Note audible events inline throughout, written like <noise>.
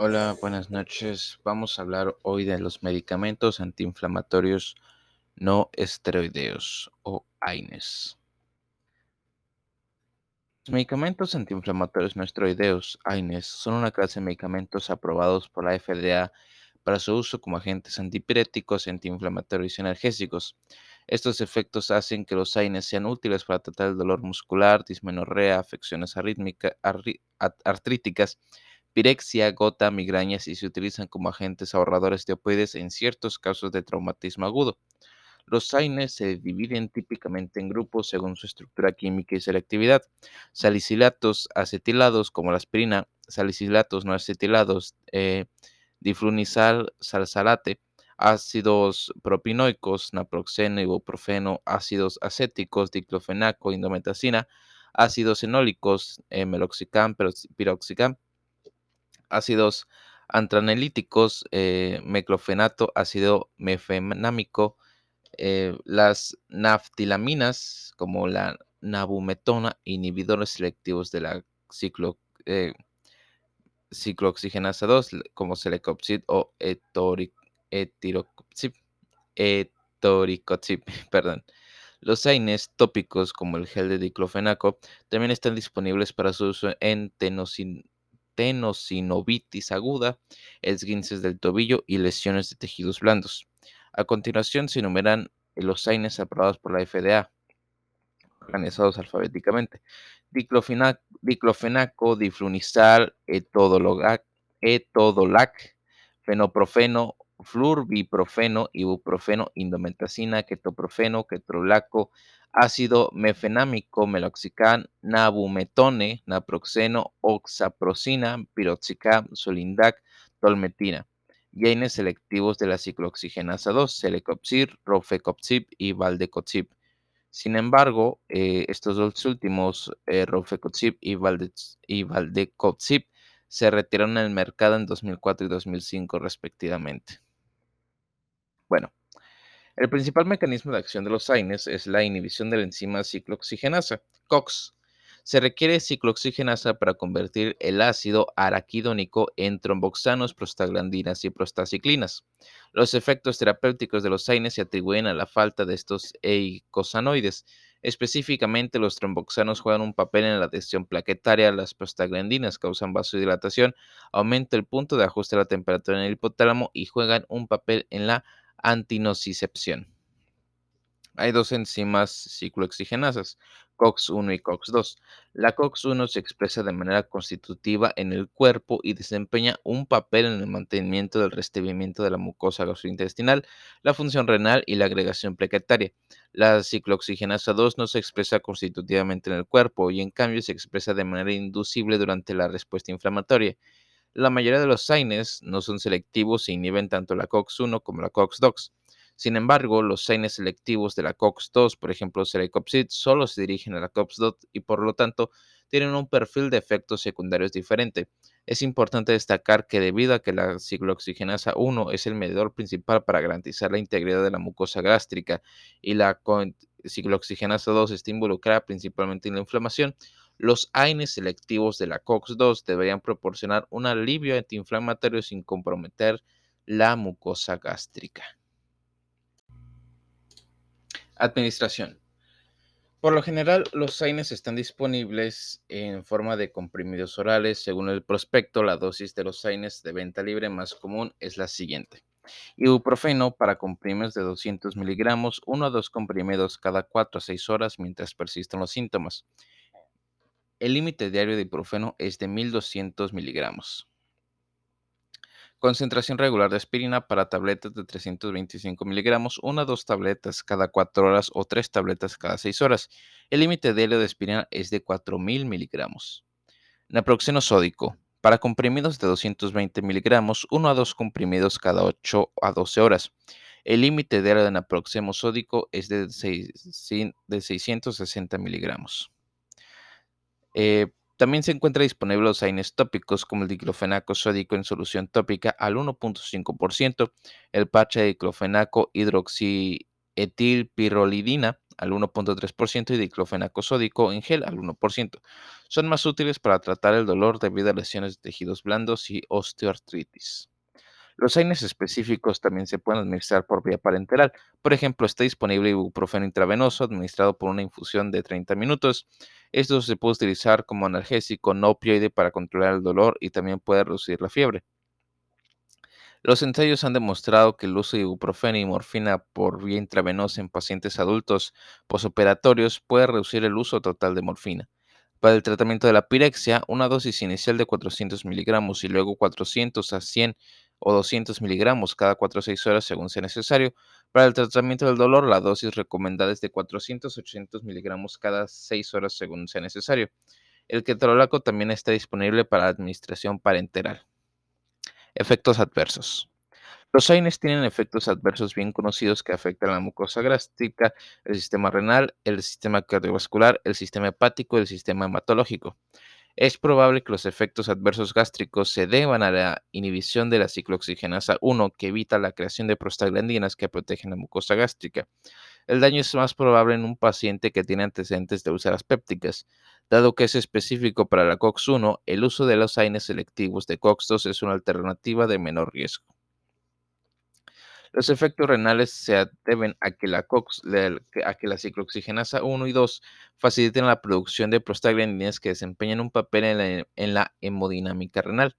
Hola, buenas noches. Vamos a hablar hoy de los medicamentos antiinflamatorios no esteroideos o AINES. Los medicamentos antiinflamatorios no esteroideos, AINES, son una clase de medicamentos aprobados por la FDA para su uso como agentes antipiréticos, antiinflamatorios y analgésicos. Estos efectos hacen que los AINES sean útiles para tratar el dolor muscular, dismenorrea, afecciones artríticas, pirexia, gota, migrañas y se utilizan como agentes ahorradores de opioides en ciertos casos de traumatismo agudo. Los AINES se dividen típicamente en grupos según su estructura química y selectividad. Salicilatos acetilados como la aspirina, salicilatos no acetilados, eh, diflunisal salsalate, ácidos propinoicos, naproxeno, ibuprofeno, ácidos acéticos, diclofenaco, indometacina, ácidos enólicos, eh, meloxicam, piroxicam, ácidos antranelíticos, eh, meclofenato, ácido mefenámico, eh, las naftilaminas, como la nabumetona, inhibidores selectivos de la ciclo, eh, ciclooxigenasa 2, como Celecoxib o etoricopsib, <laughs> perdón. Los AINES tópicos, como el gel de diclofenaco, también están disponibles para su uso en tenosinovitis aguda, esguinces del tobillo y lesiones de tejidos blandos. A continuación se enumeran los AINES aprobados por la FDA, organizados alfabéticamente. Diclofenaco, diflunisal, etodolac, fenoprofeno, flurbiprofeno, ibuprofeno, indometacina, ketoprofeno, ketorolaco, ácido mefenámico, meloxicam, nabumetone, naproxeno, oxaprocina, piroxicam, solindac, tolmetina y selectivos de la ciclooxigenasa 2, Celecoxib, Rofecoxib y Valdecoxib. Sin embargo, eh, estos dos últimos, eh, y, Valde y Valdecoxib, se retiraron del mercado en 2004 y 2005 respectivamente. El principal mecanismo de acción de los AINES es la inhibición de la enzima ciclooxigenasa, COX, se requiere ciclooxigenasa para convertir el ácido araquidónico en tromboxanos, prostaglandinas y prostaciclinas. Los efectos terapéuticos de los AINES se atribuyen a la falta de estos eicosanoides. Específicamente, los tromboxanos juegan un papel en la adhesión plaquetaria, las prostaglandinas causan vasodilatación, aumenta el punto de ajuste de la temperatura en el hipotálamo y juegan un papel en la antinocicepción. Hay dos enzimas ciclooxigenasas, COX-1 y COX-2. La COX-1 se expresa de manera constitutiva en el cuerpo y desempeña un papel en el mantenimiento del revestimiento de la mucosa gastrointestinal, la función renal y la agregación plaquetaria. La ciclooxigenasa 2 no se expresa constitutivamente en el cuerpo y en cambio se expresa de manera inducible durante la respuesta inflamatoria. La mayoría de los AINES no son selectivos e inhiben tanto la COX-1 como la COX-2. Sin embargo, los genes selectivos de la COX-2, por ejemplo, Celecoxib, solo se dirigen a la COX-2 y por lo tanto tienen un perfil de efectos secundarios diferente. Es importante destacar que debido a que la ciclooxigenasa 1 es el medidor principal para garantizar la integridad de la mucosa gástrica y la ciclooxigenasa 2 está involucrada principalmente en la inflamación, los AINES selectivos de la COX-2 deberían proporcionar un alivio antiinflamatorio sin comprometer la mucosa gástrica. Administración. Por lo general, los AINES están disponibles en forma de comprimidos orales. Según el prospecto, la dosis de los AINES de venta libre más común es la siguiente. Ibuprofeno para comprimidos de 200 miligramos, 1 a 2 comprimidos cada 4 a 6 horas mientras persisten los síntomas. El límite diario de ibuprofeno es de 1200 miligramos. Concentración regular de aspirina para tabletas de 325 miligramos, una o dos tabletas cada 4 horas o tres tabletas cada 6 horas. El límite diario de aspirina es de 4000 miligramos. Naproxeno sódico. Para comprimidos de 220 miligramos, 1 a 2 comprimidos cada 8 a 12 horas. El límite diario de naproxeno sódico es de, 660 miligramos. Eh, también se encuentra disponible los AINES tópicos como el diclofenaco sódico en solución tópica al 1.5%, el parche de diclofenaco hidroxietilpirrolidina al 1.3% y diclofenaco sódico en gel al 1%. Son más útiles para tratar el dolor debido a lesiones de tejidos blandos y osteoartritis. Los AINES específicos también se pueden administrar por vía parenteral. Por ejemplo, está disponible ibuprofeno intravenoso administrado por una infusión de 30 minutos. Esto se puede utilizar como analgésico no opioide para controlar el dolor y también puede reducir la fiebre. Los ensayos han demostrado que el uso de ibuprofeno y morfina por vía intravenosa en pacientes adultos posoperatorios puede reducir el uso total de morfina. Para el tratamiento de la pirexia, una dosis inicial de 400 miligramos y luego 400 a 100 o 200 miligramos cada 4 o 6 horas según sea necesario. Para el tratamiento del dolor, la dosis recomendada es de 400 a 800 miligramos cada 6 horas según sea necesario. El ketorolaco también está disponible para administración parenteral. Efectos adversos. Los AINES tienen efectos adversos bien conocidos que afectan la mucosa gástrica, el sistema renal, el sistema cardiovascular, el sistema hepático y el sistema hematológico. Es probable que los efectos adversos gástricos se deban a la inhibición de la ciclooxigenasa 1, que evita la creación de prostaglandinas que protegen la mucosa gástrica. El daño es más probable en un paciente que tiene antecedentes de úlceras pépticas. Dado que es específico para la COX-1, el uso de los AINES selectivos de COX-2 es una alternativa de menor riesgo. Los efectos renales se deben a que la, la ciclooxigenasa 1 y 2 faciliten la producción de prostaglandinas que desempeñan un papel en la hemodinámica renal.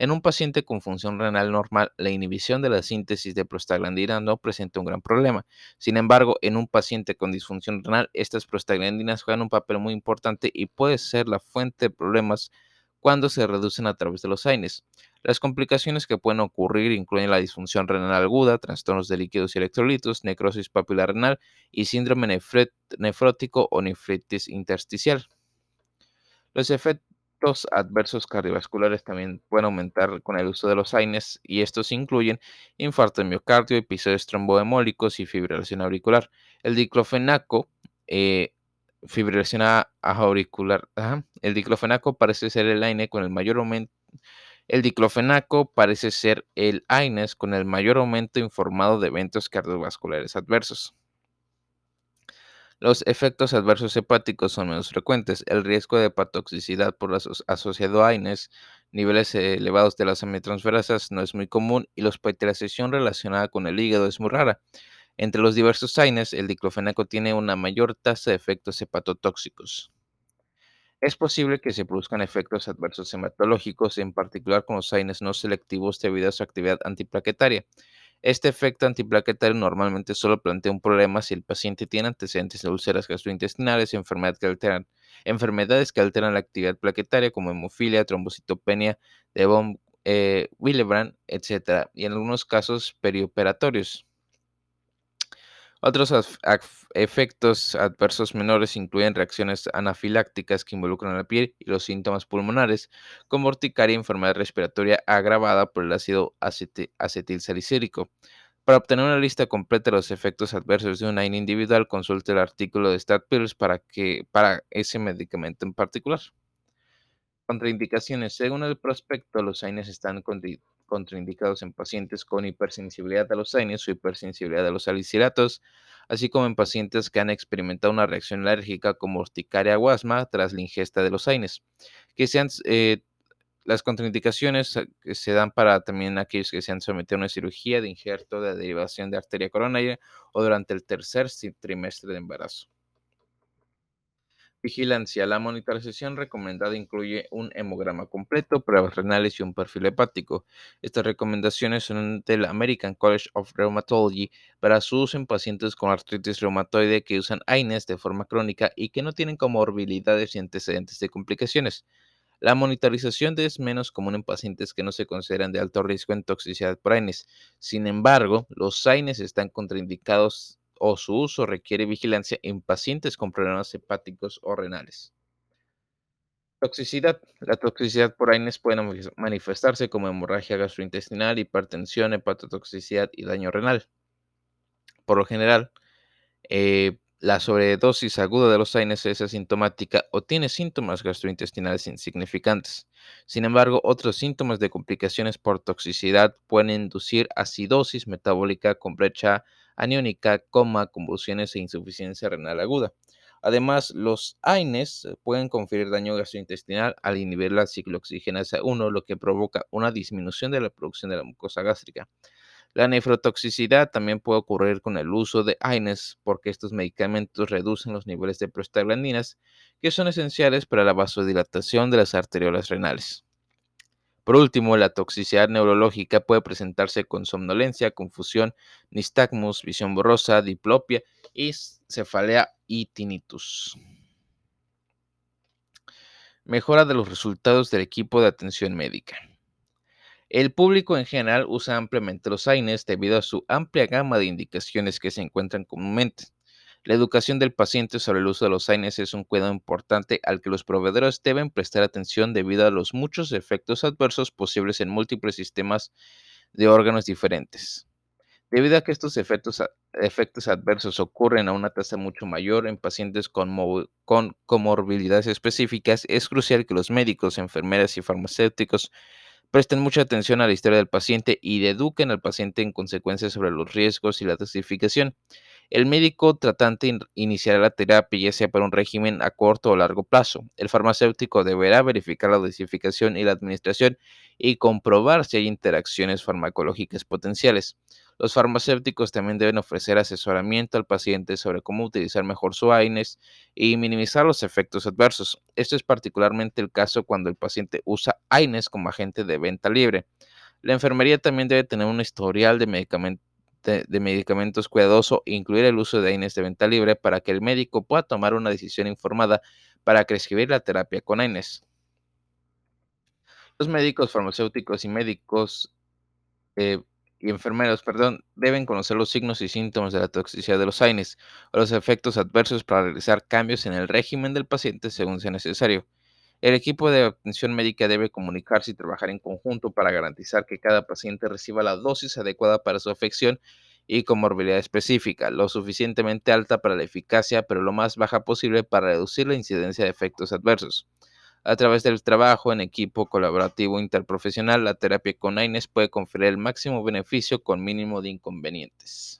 En un paciente con función renal normal, la inhibición de la síntesis de prostaglandinas no presenta un gran problema. Sin embargo, en un paciente con disfunción renal, estas prostaglandinas juegan un papel muy importante y puede ser la fuente de problemas cuando se reducen a través de los AINES. Las complicaciones que pueden ocurrir incluyen la disfunción renal aguda, trastornos de líquidos y electrolitos, necrosis papilar renal y síndrome nefrótico o nefritis intersticial. Los efectos adversos cardiovasculares también pueden aumentar con el uso de los AINES y estos incluyen infarto de miocardio, episodios tromboemólicos y fibrilación auricular. El diclofenaco, eh, fibrilación auricular, el diclofenaco parece ser el AINE con el mayor aumento el diclofenaco parece ser el AINES con el mayor aumento informado de eventos cardiovasculares adversos. Los efectos adversos hepáticos son menos frecuentes. El riesgo de hepatotoxicidad por asociado a AINES, niveles elevados de las amitransferasas, no es muy común y la hospitalización relacionada con el hígado es muy rara. Entre los diversos AINES, el diclofenaco tiene una mayor tasa de efectos hepatotóxicos. Es posible que se produzcan efectos adversos hematológicos, en particular con los AINES no selectivos debido a su actividad antiplaquetaria. Este efecto antiplaquetario normalmente solo plantea un problema si el paciente tiene antecedentes de úlceras gastrointestinales, enfermedades que alteran, enfermedades que alteran la actividad plaquetaria como hemofilia, trombocitopenia de von eh, Willebrand, etc. y en algunos casos perioperatorios. Otros efectos adversos menores incluyen reacciones anafilácticas que involucran la piel y los síntomas pulmonares, como urticaria y enfermedad respiratoria agravada por el ácido acetilsalicílico. Para obtener una lista completa de los efectos adversos de un AINE individual, consulte el artículo de StatPills para, para ese medicamento en particular. Contraindicaciones. Según el prospecto, los AINES están contraindicados en pacientes con hipersensibilidad a los AINES o hipersensibilidad a los salicilatos, así como en pacientes que han experimentado una reacción alérgica como urticaria o asma tras la ingesta de los AINES. Que sean, eh, las contraindicaciones se dan para también aquellos que se han sometido a una cirugía de injerto de derivación de arteria coronaria o durante el tercer trimestre de embarazo. Vigilancia. La monitorización recomendada incluye un hemograma completo, pruebas renales y un perfil hepático. Estas recomendaciones son del American College of Rheumatology para su uso en pacientes con artritis reumatoide que usan AINES de forma crónica y que no tienen comorbilidades y antecedentes de complicaciones. La monitorización es menos común en pacientes que no se consideran de alto riesgo en toxicidad por AINES. Sin embargo, los AINES están contraindicados o su uso requiere vigilancia en pacientes con problemas hepáticos o renales. Toxicidad. La toxicidad por AINES puede manifestarse como hemorragia gastrointestinal, hipertensión, hepatotoxicidad y daño renal. Por lo general, eh, la sobredosis aguda de los AINES es asintomática o tiene síntomas gastrointestinales insignificantes. Sin embargo, otros síntomas de complicaciones por toxicidad pueden inducir acidosis metabólica con brecha aniónica, coma, convulsiones e insuficiencia renal aguda. Además, los AINES pueden conferir daño gastrointestinal al inhibir la ciclooxigenasa 1, lo que provoca una disminución de la producción de la mucosa gástrica. La nefrotoxicidad también puede ocurrir con el uso de AINES porque estos medicamentos reducen los niveles de prostaglandinas que son esenciales para la vasodilatación de las arteriolas renales. Por último, la toxicidad neurológica puede presentarse con somnolencia, confusión, nistagmus, visión borrosa, diplopia y cefalea y tinnitus. Mejora de los resultados del equipo de atención médica. El público en general usa ampliamente los AINES debido a su amplia gama de indicaciones que se encuentran comúnmente. La educación del paciente sobre el uso de los AINES es un cuidado importante al que los proveedores deben prestar atención debido a los muchos efectos adversos posibles en múltiples sistemas de órganos diferentes. Debido a que estos efectos, adversos ocurren a una tasa mucho mayor en pacientes con, con comorbilidades específicas, es crucial que los médicos, enfermeras y farmacéuticos Presten mucha atención a la historia del paciente y eduquen al paciente en consecuencia sobre los riesgos y la dosificación. El médico tratante iniciará la terapia ya sea para un régimen a corto o largo plazo. El farmacéutico deberá verificar la dosificación y la administración y comprobar si hay interacciones farmacológicas potenciales. Los farmacéuticos también deben ofrecer asesoramiento al paciente sobre cómo utilizar mejor su AINES y minimizar los efectos adversos. Esto es particularmente el caso cuando el paciente usa AINES como agente de venta libre. La enfermería también debe tener un historial de, medicamentos cuidadoso e incluir el uso de AINES de venta libre para que el médico pueda tomar una decisión informada para prescribir la terapia con AINES. Los médicos, farmacéuticos y médicos eh, y enfermeros, perdón, deben conocer los signos y síntomas de la toxicidad de los AINES o los efectos adversos para realizar cambios en el régimen del paciente según sea necesario. El equipo de atención médica debe comunicarse y trabajar en conjunto para garantizar que cada paciente reciba la dosis adecuada para su afección y comorbilidad específica, lo suficientemente alta para la eficacia, pero lo más baja posible para reducir la incidencia de efectos adversos. A través del trabajo en equipo colaborativo interprofesional, la terapia con AINES puede conferir el máximo beneficio con mínimo de inconvenientes.